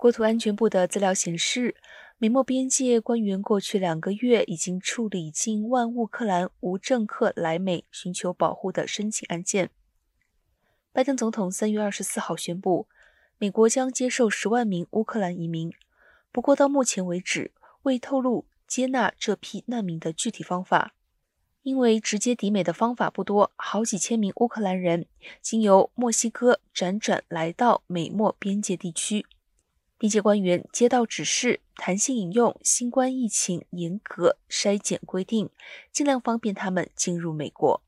国土安全部的资料显示，美墨边界官员过去两个月已经处理近万乌克兰无政客来美寻求保护的申请案件。拜登总统三月二十四号宣布，美国将接受十万名乌克兰移民，不过到目前为止未透露接纳这批难民的具体方法。因为直接抵美的方法不多，好几千名乌克兰人经由墨西哥辗转来到美墨边界地区。边界官员接到指示，弹性引用新冠疫情严格筛检规定，尽量方便他们进入美国。